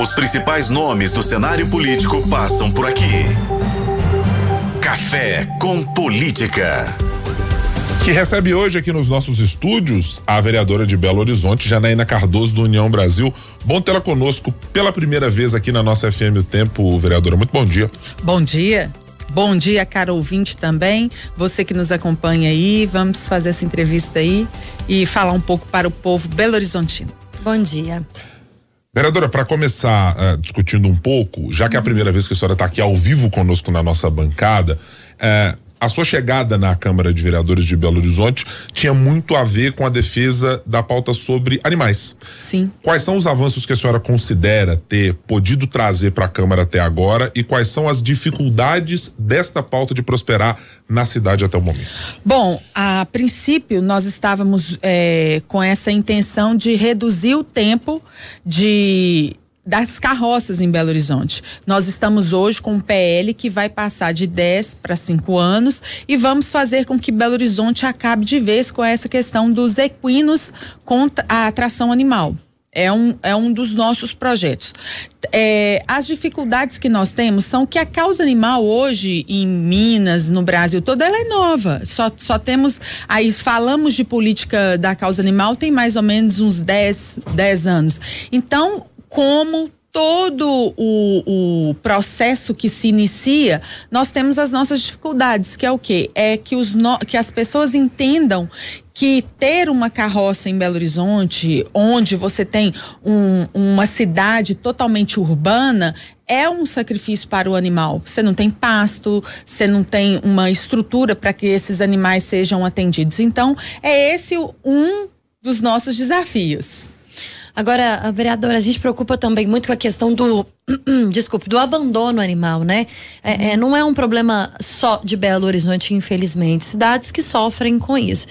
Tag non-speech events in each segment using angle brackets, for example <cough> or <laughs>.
Os principais nomes do cenário político passam por aqui. Café com Política. Que recebe hoje aqui nos nossos estúdios a vereadora de Belo Horizonte, Janaína Cardoso, do União Brasil. Bom tê-la conosco pela primeira vez aqui na nossa FM O Tempo, vereadora. Muito bom dia. Bom dia. Bom dia, cara ouvinte também. Você que nos acompanha aí, vamos fazer essa entrevista aí e falar um pouco para o povo belo-horizontino. Bom dia. Vereadora, para começar uh, discutindo um pouco, já que é a primeira vez que a senhora está aqui ao vivo conosco na nossa bancada, uh, a sua chegada na Câmara de Vereadores de Belo Horizonte tinha muito a ver com a defesa da pauta sobre animais. Sim. Quais são os avanços que a senhora considera ter podido trazer para a Câmara até agora e quais são as dificuldades desta pauta de prosperar na cidade até o momento? Bom, a princípio nós estávamos é, com essa intenção de reduzir o tempo de das carroças em Belo Horizonte. Nós estamos hoje com um PL que vai passar de 10 para 5 anos e vamos fazer com que Belo Horizonte acabe de vez com essa questão dos equinos contra a atração animal. É um, é um dos nossos projetos. É, as dificuldades que nós temos são que a causa animal hoje em Minas, no Brasil todo, ela é nova. Só, só temos. Aí falamos de política da causa animal tem mais ou menos uns 10, 10 anos. Então, como todo o, o, processo que se inicia, nós temos as nossas dificuldades, que é o quê? É que, os no, que as pessoas entendam que ter uma carroça em Belo Horizonte, onde você tem um, uma cidade totalmente urbana, é um sacrifício para o animal. Você não tem pasto, você não tem uma estrutura para que esses animais sejam atendidos. Então, é esse um dos nossos desafios. Agora, vereadora, a gente preocupa também muito com a questão do, <clears throat> desculpe, do abandono animal, né? É, é, não é um problema só de Belo Horizonte, infelizmente. Cidades que sofrem com isso.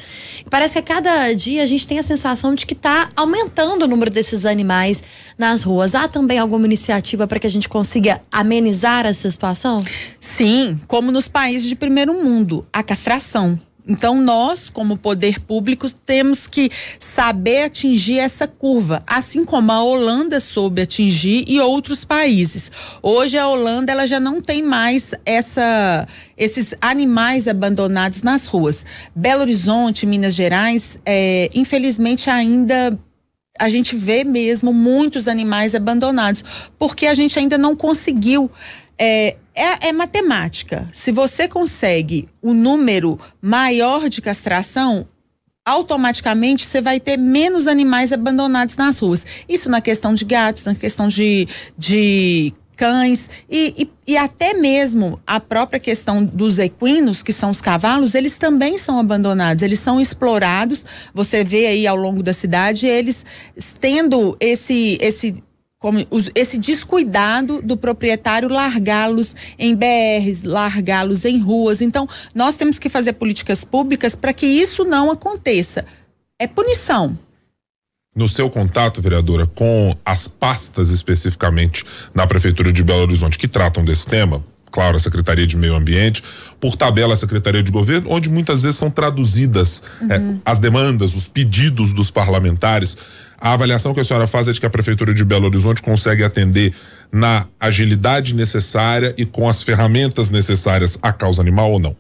Parece que a cada dia a gente tem a sensação de que está aumentando o número desses animais nas ruas. Há também alguma iniciativa para que a gente consiga amenizar essa situação? Sim, como nos países de primeiro mundo, a castração. Então, nós, como poder público, temos que saber atingir essa curva, assim como a Holanda soube atingir e outros países. Hoje, a Holanda ela já não tem mais essa, esses animais abandonados nas ruas. Belo Horizonte, Minas Gerais, é, infelizmente ainda a gente vê mesmo muitos animais abandonados, porque a gente ainda não conseguiu é, é, é, matemática. Se você consegue um número maior de castração, automaticamente você vai ter menos animais abandonados nas ruas. Isso na questão de gatos, na questão de, de cães e, e, e, até mesmo a própria questão dos equinos, que são os cavalos, eles também são abandonados, eles são explorados. Você vê aí ao longo da cidade eles tendo esse esse como os, esse descuidado do proprietário largá-los em BRs, largá-los em ruas. Então, nós temos que fazer políticas públicas para que isso não aconteça. É punição. No seu contato, vereadora, com as pastas especificamente na Prefeitura de Belo Horizonte que tratam desse tema, claro, a Secretaria de Meio Ambiente, por tabela a Secretaria de Governo, onde muitas vezes são traduzidas uhum. é, as demandas, os pedidos dos parlamentares a avaliação que a senhora faz é de que a Prefeitura de Belo Horizonte consegue atender na agilidade necessária e com as ferramentas necessárias à causa animal ou não?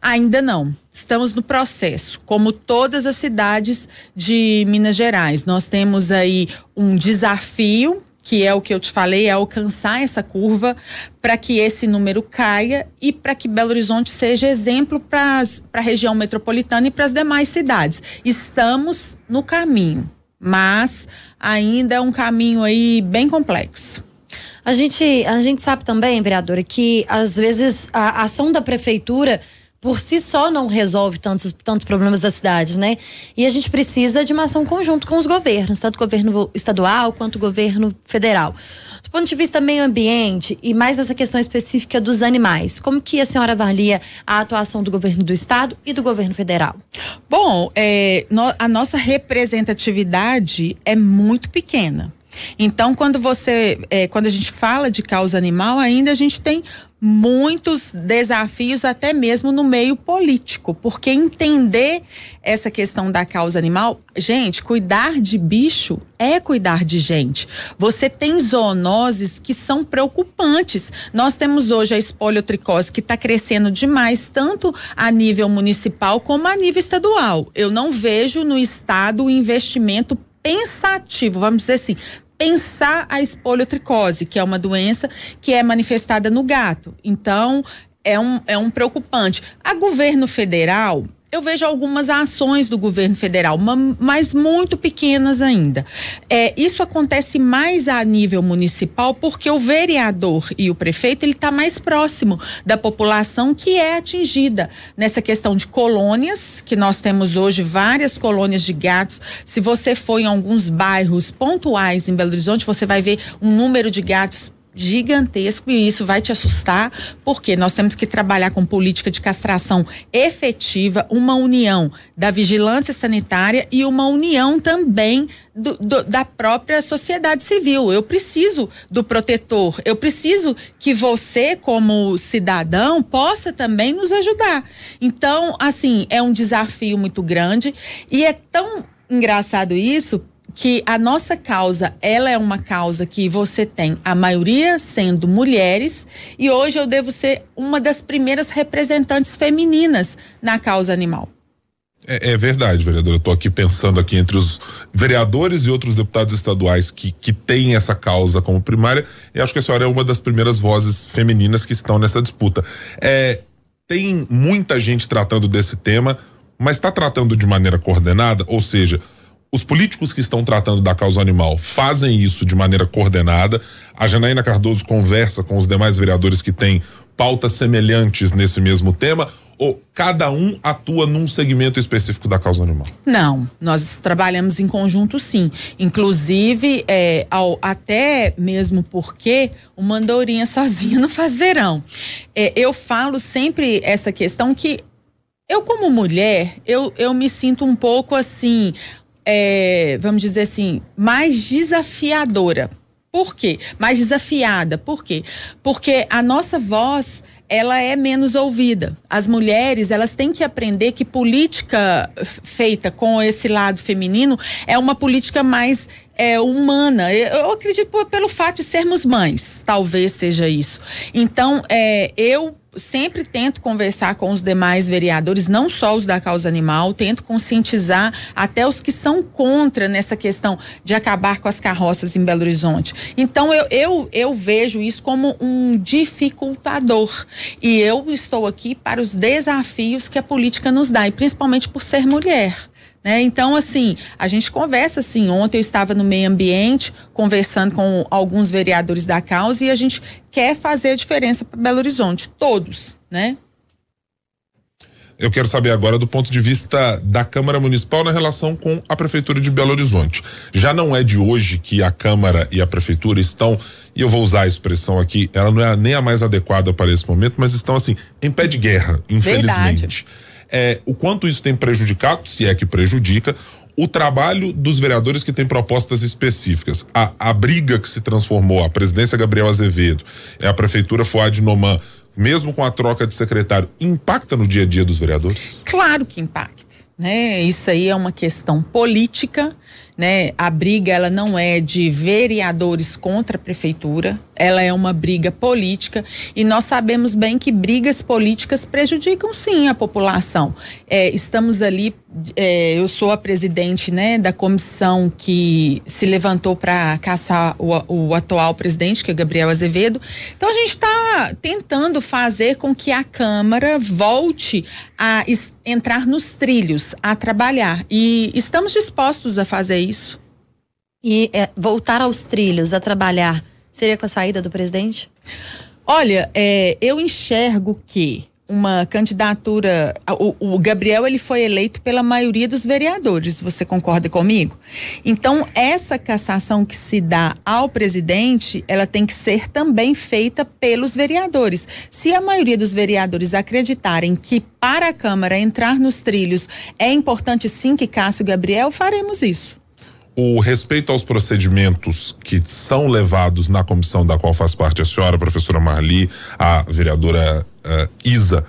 Ainda não. Estamos no processo, como todas as cidades de Minas Gerais. Nós temos aí um desafio, que é o que eu te falei, é alcançar essa curva para que esse número caia e para que Belo Horizonte seja exemplo para a região metropolitana e para as demais cidades. Estamos no caminho mas ainda é um caminho aí bem complexo. A gente, a gente sabe também, vereadora, que às vezes a ação da prefeitura por si só não resolve tantos, tantos problemas da cidade, né? E a gente precisa de uma ação conjunta com os governos, tanto o governo estadual quanto o governo federal. Do ponto de vista meio ambiente e mais essa questão específica dos animais, como que a senhora avalia a atuação do governo do estado e do governo federal? Bom, é, no, a nossa representatividade é muito pequena. Então, quando você, é, quando a gente fala de causa animal, ainda a gente tem muitos desafios até mesmo no meio político, porque entender essa questão da causa animal, gente, cuidar de bicho é cuidar de gente. Você tem zoonoses que são preocupantes. Nós temos hoje a espoliotricose que está crescendo demais, tanto a nível municipal como a nível estadual. Eu não vejo no estado o investimento pensativo, vamos dizer assim, pensar a espoliotricose, que é uma doença que é manifestada no gato. Então, é um, é um preocupante. A governo federal, eu vejo algumas ações do governo federal, mas muito pequenas ainda. É, isso acontece mais a nível municipal porque o vereador e o prefeito ele está mais próximo da população que é atingida nessa questão de colônias, que nós temos hoje várias colônias de gatos. Se você for em alguns bairros pontuais em Belo Horizonte, você vai ver um número de gatos gigantesco e isso vai te assustar, porque nós temos que trabalhar com política de castração efetiva, uma união da vigilância sanitária e uma união também do, do, da própria sociedade civil. Eu preciso do protetor, eu preciso que você, como cidadão, possa também nos ajudar. Então, assim, é um desafio muito grande e é tão engraçado isso que a nossa causa, ela é uma causa que você tem a maioria sendo mulheres e hoje eu devo ser uma das primeiras representantes femininas na causa animal. É, é verdade, vereadora. Eu estou aqui pensando aqui entre os vereadores e outros deputados estaduais que, que têm essa causa como primária, e acho que a senhora é uma das primeiras vozes femininas que estão nessa disputa. É, tem muita gente tratando desse tema, mas está tratando de maneira coordenada, ou seja, os políticos que estão tratando da causa animal fazem isso de maneira coordenada. A Janaína Cardoso conversa com os demais vereadores que têm pautas semelhantes nesse mesmo tema ou cada um atua num segmento específico da causa animal? Não, nós trabalhamos em conjunto sim. Inclusive, é, ao, até mesmo porque uma andorinha sozinha não faz verão. É, eu falo sempre essa questão que eu, como mulher, eu, eu me sinto um pouco assim, é, vamos dizer assim, mais desafiadora. Por quê? Mais desafiada. Por quê? Porque a nossa voz ela é menos ouvida. As mulheres, elas têm que aprender que política feita com esse lado feminino é uma política mais é, humana. Eu acredito pelo fato de sermos mães, talvez seja isso. Então, é, eu sempre tento conversar com os demais vereadores, não só os da causa animal, tento conscientizar até os que são contra nessa questão de acabar com as carroças em Belo Horizonte. Então eu, eu, eu vejo isso como um dificultador. E eu estou aqui para os desafios que a política nos dá, e principalmente por ser mulher. Né? Então, assim, a gente conversa assim. Ontem eu estava no meio ambiente conversando com alguns vereadores da causa e a gente quer fazer a diferença para Belo Horizonte, todos, né? Eu quero saber agora do ponto de vista da Câmara Municipal na relação com a Prefeitura de Belo Horizonte. Já não é de hoje que a Câmara e a Prefeitura estão, e eu vou usar a expressão aqui, ela não é nem a mais adequada para esse momento, mas estão assim, em pé de guerra, infelizmente. Verdade é, o quanto isso tem prejudicado, se é que prejudica, o trabalho dos vereadores que têm propostas específicas. A, a briga que se transformou, a presidência Gabriel Azevedo, é a prefeitura Fuad Noman, mesmo com a troca de secretário, impacta no dia a dia dos vereadores? Claro que impacta. Né? Isso aí é uma questão política né? A briga ela não é de vereadores contra a prefeitura, ela é uma briga política e nós sabemos bem que brigas políticas prejudicam sim a população. É, estamos ali, é, eu sou a presidente, né, da comissão que se levantou para caçar o, o, atual presidente, que é Gabriel Azevedo. Então a gente está tentando fazer com que a Câmara volte a entrar nos trilhos, a trabalhar e estamos dispostos a fazer isso. E é, voltar aos trilhos, a trabalhar, seria com a saída do presidente? Olha, é, eu enxergo que uma candidatura. O, o, Gabriel ele foi eleito pela maioria dos vereadores. Você concorda comigo? Então essa cassação que se dá ao presidente, ela tem que ser também feita pelos vereadores. Se a maioria dos vereadores acreditarem que para a Câmara entrar nos trilhos é importante sim que Cássio Gabriel, faremos isso. O respeito aos procedimentos que são levados na comissão da qual faz parte a senhora, a professora Marli, a vereadora uh, Isa,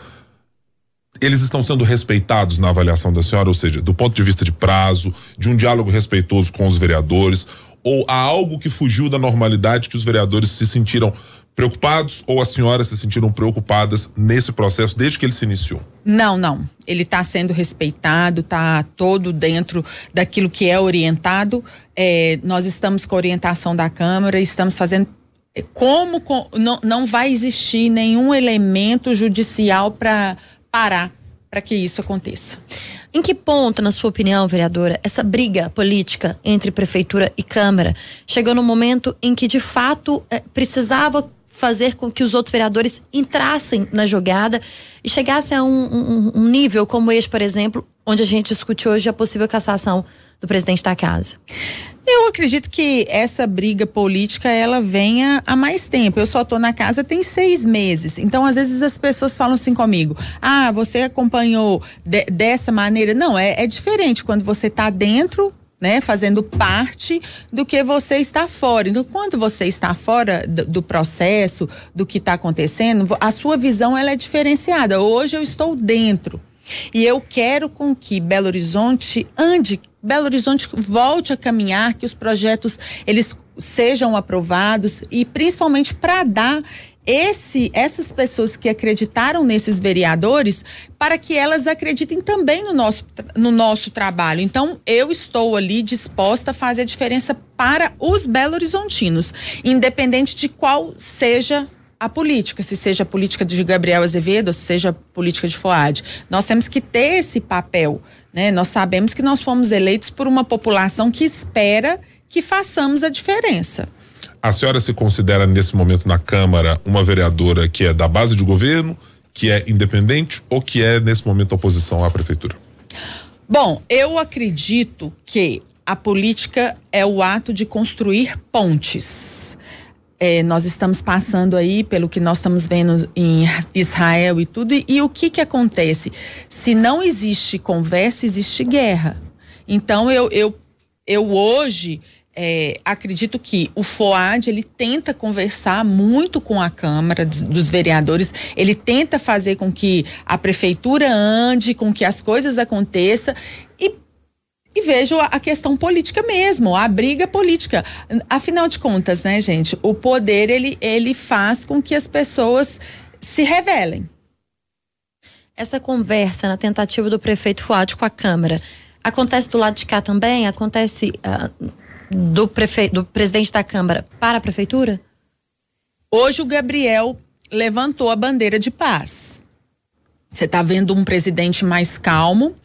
eles estão sendo respeitados na avaliação da senhora, ou seja, do ponto de vista de prazo, de um diálogo respeitoso com os vereadores, ou há algo que fugiu da normalidade que os vereadores se sentiram preocupados ou as senhoras se sentiram preocupadas nesse processo desde que ele se iniciou? Não, não. Ele está sendo respeitado, está todo dentro daquilo que é orientado. É, nós estamos com a orientação da Câmara, estamos fazendo é, como com, não, não vai existir nenhum elemento judicial para parar para que isso aconteça. Em que ponto, na sua opinião, vereadora, essa briga política entre prefeitura e Câmara chegou no momento em que, de fato, é, precisava fazer com que os outros vereadores entrassem na jogada e chegassem a um, um, um nível como este, por exemplo, onde a gente discute hoje a possível cassação do presidente da casa? Eu acredito que essa briga política ela venha há mais tempo. Eu só estou na casa tem seis meses. Então, às vezes as pessoas falam assim comigo: Ah, você acompanhou de, dessa maneira? Não, é, é diferente quando você está dentro né, fazendo parte do que você está fora. Então, quando você está fora do, do processo, do que está acontecendo, a sua visão ela é diferenciada. Hoje eu estou dentro e eu quero com que Belo Horizonte ande, Belo Horizonte volte a caminhar, que os projetos eles sejam aprovados e principalmente para dar esse, essas pessoas que acreditaram nesses vereadores para que elas acreditem também no nosso, no nosso trabalho. Então, eu estou ali disposta a fazer a diferença para os belo-horizontinos, independente de qual seja a política, se seja a política de Gabriel Azevedo, se seja a política de Foad. Nós temos que ter esse papel. Né? Nós sabemos que nós fomos eleitos por uma população que espera que façamos a diferença. A senhora se considera nesse momento na Câmara uma vereadora que é da base de governo, que é independente ou que é nesse momento oposição à prefeitura? Bom, eu acredito que a política é o ato de construir pontes. É, nós estamos passando aí pelo que nós estamos vendo em Israel e tudo, e, e o que que acontece? Se não existe conversa, existe guerra. Então eu, eu, eu hoje é, acredito que o FOAD ele tenta conversar muito com a Câmara dos, dos, Vereadores, ele tenta fazer com que a prefeitura ande, com que as coisas aconteçam e, e vejo a, a questão política mesmo, a briga política. Afinal de contas, né, gente, o poder ele, ele faz com que as pessoas se revelem. Essa conversa na tentativa do prefeito Fuad com a Câmara acontece do lado de cá também? Acontece uh, do, prefe... do presidente da Câmara para a prefeitura? Hoje o Gabriel levantou a bandeira de paz. Você está vendo um presidente mais calmo,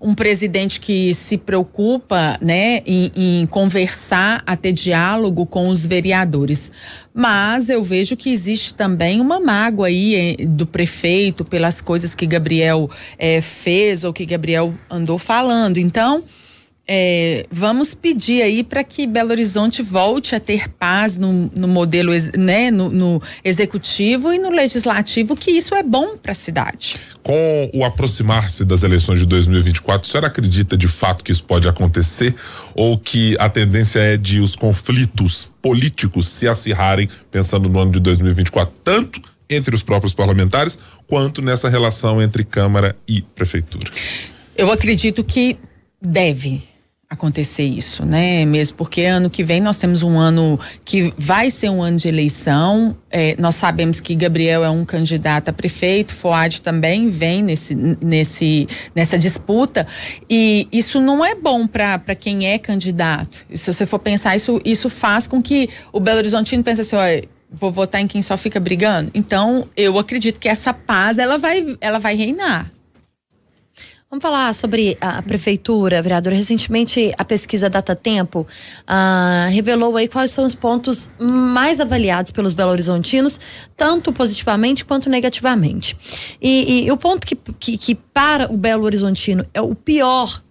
um presidente que se preocupa né, em, em, conversar, a ter diálogo com os vereadores. Mas eu vejo que existe também uma mágoa aí eh, do prefeito pelas coisas que Gabriel eh, fez ou que Gabriel andou falando. Então, é, vamos pedir aí para que Belo Horizonte volte a ter paz no, no modelo, né, no, no, executivo e no legislativo, que isso é bom para a cidade. Com o aproximar-se das eleições de 2024, a senhora acredita de fato que isso pode acontecer ou que a tendência é de os conflitos políticos se acirrarem pensando no ano de 2024, tanto entre os próprios parlamentares quanto nessa relação entre Câmara e Prefeitura? Eu acredito que deve acontecer isso, né? Mesmo porque ano que vem nós temos um ano que vai ser um ano de eleição. É, nós sabemos que Gabriel é um candidato a prefeito, Foad também vem nesse, nesse, nessa disputa. E isso não é bom para quem é candidato. Se você for pensar, isso, isso faz com que o Belo Horizontino pense assim, olha, vou votar em quem só fica brigando. Então, eu acredito que essa paz ela vai, ela vai reinar. Vamos falar sobre a prefeitura, vereador. Recentemente, a pesquisa Data Tempo ah, revelou aí quais são os pontos mais avaliados pelos belo-horizontinos, tanto positivamente quanto negativamente. E, e o ponto que, que, que para o belo-horizontino é o pior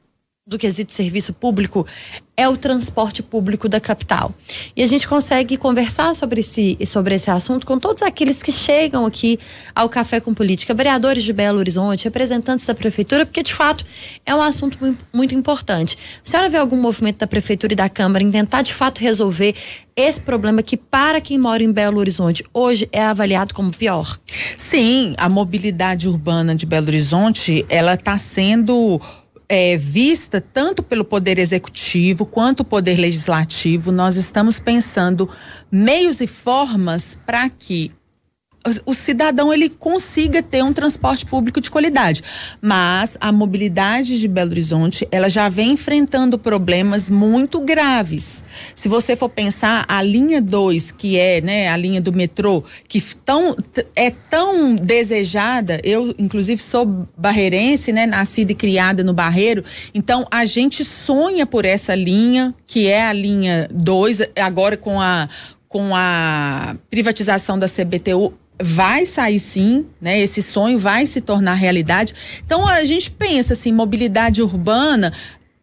do quesito serviço público é o transporte público da capital. E a gente consegue conversar sobre esse, sobre esse assunto com todos aqueles que chegam aqui ao Café com Política, vereadores de Belo Horizonte, representantes da prefeitura, porque de fato é um assunto muito importante. A senhora vê algum movimento da prefeitura e da Câmara em tentar de fato resolver esse problema que para quem mora em Belo Horizonte hoje é avaliado como pior? Sim, a mobilidade urbana de Belo Horizonte, ela está sendo é, vista tanto pelo Poder Executivo quanto o Poder Legislativo, nós estamos pensando meios e formas para que o cidadão ele consiga ter um transporte público de qualidade. Mas a mobilidade de Belo Horizonte, ela já vem enfrentando problemas muito graves. Se você for pensar a linha 2, que é, né, a linha do metrô, que tão, é tão desejada, eu inclusive sou barreirense, né, nascida e criada no Barreiro, então a gente sonha por essa linha, que é a linha 2, agora com a com a privatização da CBTU, vai sair sim, né? Esse sonho vai se tornar realidade. Então a gente pensa assim, mobilidade urbana,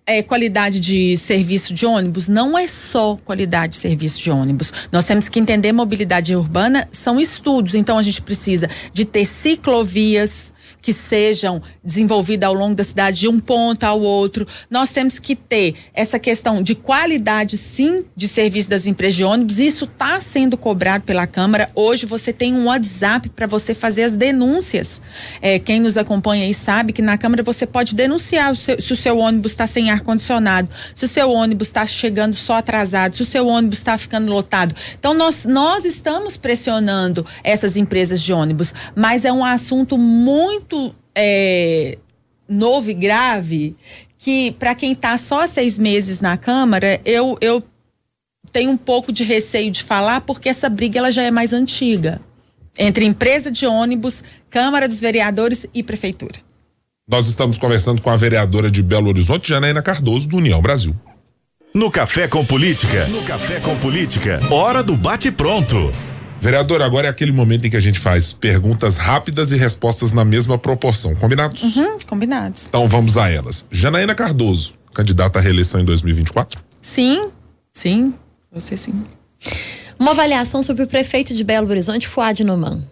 é, qualidade de serviço de ônibus não é só qualidade de serviço de ônibus. Nós temos que entender mobilidade urbana são estudos. Então a gente precisa de ter ciclovias, que sejam desenvolvidas ao longo da cidade de um ponto ao outro. Nós temos que ter essa questão de qualidade, sim, de serviço das empresas de ônibus. Isso está sendo cobrado pela Câmara. Hoje você tem um WhatsApp para você fazer as denúncias. É, quem nos acompanha aí sabe que na Câmara você pode denunciar o seu, se o seu ônibus está sem ar condicionado, se o seu ônibus está chegando só atrasado, se o seu ônibus está ficando lotado. Então nós nós estamos pressionando essas empresas de ônibus, mas é um assunto muito muito é, novo e grave que para quem está só seis meses na Câmara, eu, eu tenho um pouco de receio de falar porque essa briga ela já é mais antiga entre empresa de ônibus, Câmara dos Vereadores e Prefeitura. Nós estamos conversando com a vereadora de Belo Horizonte, Janaína Cardoso, do União Brasil. No Café com Política. No Café com Política. Hora do bate-pronto. Vereador, agora é aquele momento em que a gente faz perguntas rápidas e respostas na mesma proporção. Combinados? Uhum, combinados. Então vamos a elas. Janaína Cardoso, candidata à reeleição em 2024? Sim, sim, você sim. Uma avaliação sobre o prefeito de Belo Horizonte, Fuad Noman.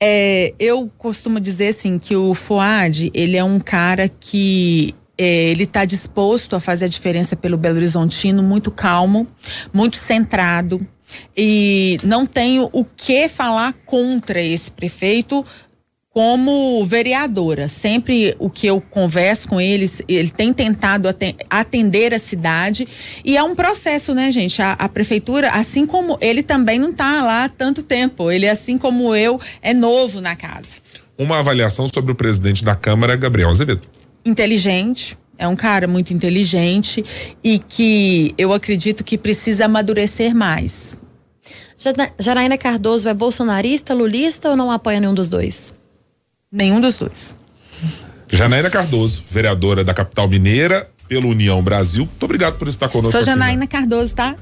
É, eu costumo dizer assim que o Fuad, ele é um cara que é, ele está disposto a fazer a diferença pelo Belo Horizontino, muito calmo, muito centrado, e não tenho o que falar contra esse prefeito como vereadora. Sempre o que eu converso com eles, ele tem tentado atender a cidade e é um processo, né, gente? A, a prefeitura, assim como ele também não está lá há tanto tempo, ele, assim como eu, é novo na casa. Uma avaliação sobre o presidente da Câmara, Gabriel Azevedo. Inteligente, é um cara muito inteligente e que eu acredito que precisa amadurecer mais. Janaína Cardoso é bolsonarista, lulista ou não apoia nenhum dos dois? Nenhum dos dois. Janaína Cardoso, vereadora da capital mineira pela União Brasil. Muito obrigado por estar conosco. Sou Janaína aqui, né? Cardoso, tá?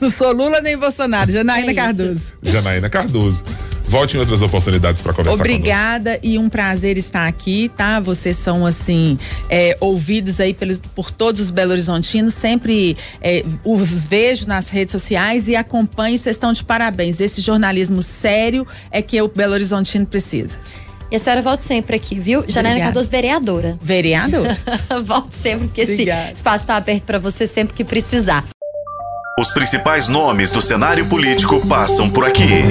Não sou Lula nem Bolsonaro, Janaína é Cardoso. Janaína Cardoso. Volte em outras oportunidades para conversar Obrigada conosco. e um prazer estar aqui, tá? Vocês são, assim, é, ouvidos aí pelos, por todos os Belo Horizontinos. Sempre é, os vejo nas redes sociais e acompanho. Vocês estão de parabéns. Esse jornalismo sério é que o Belo Horizontino precisa. E a senhora volta sempre aqui, viu? Janaína Cardoso, vereadora. Vereadora? <laughs> volte sempre, porque Obrigada. esse espaço está aberto para você sempre que precisar. Os principais nomes do cenário político passam por aqui.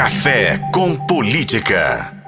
Café com Política.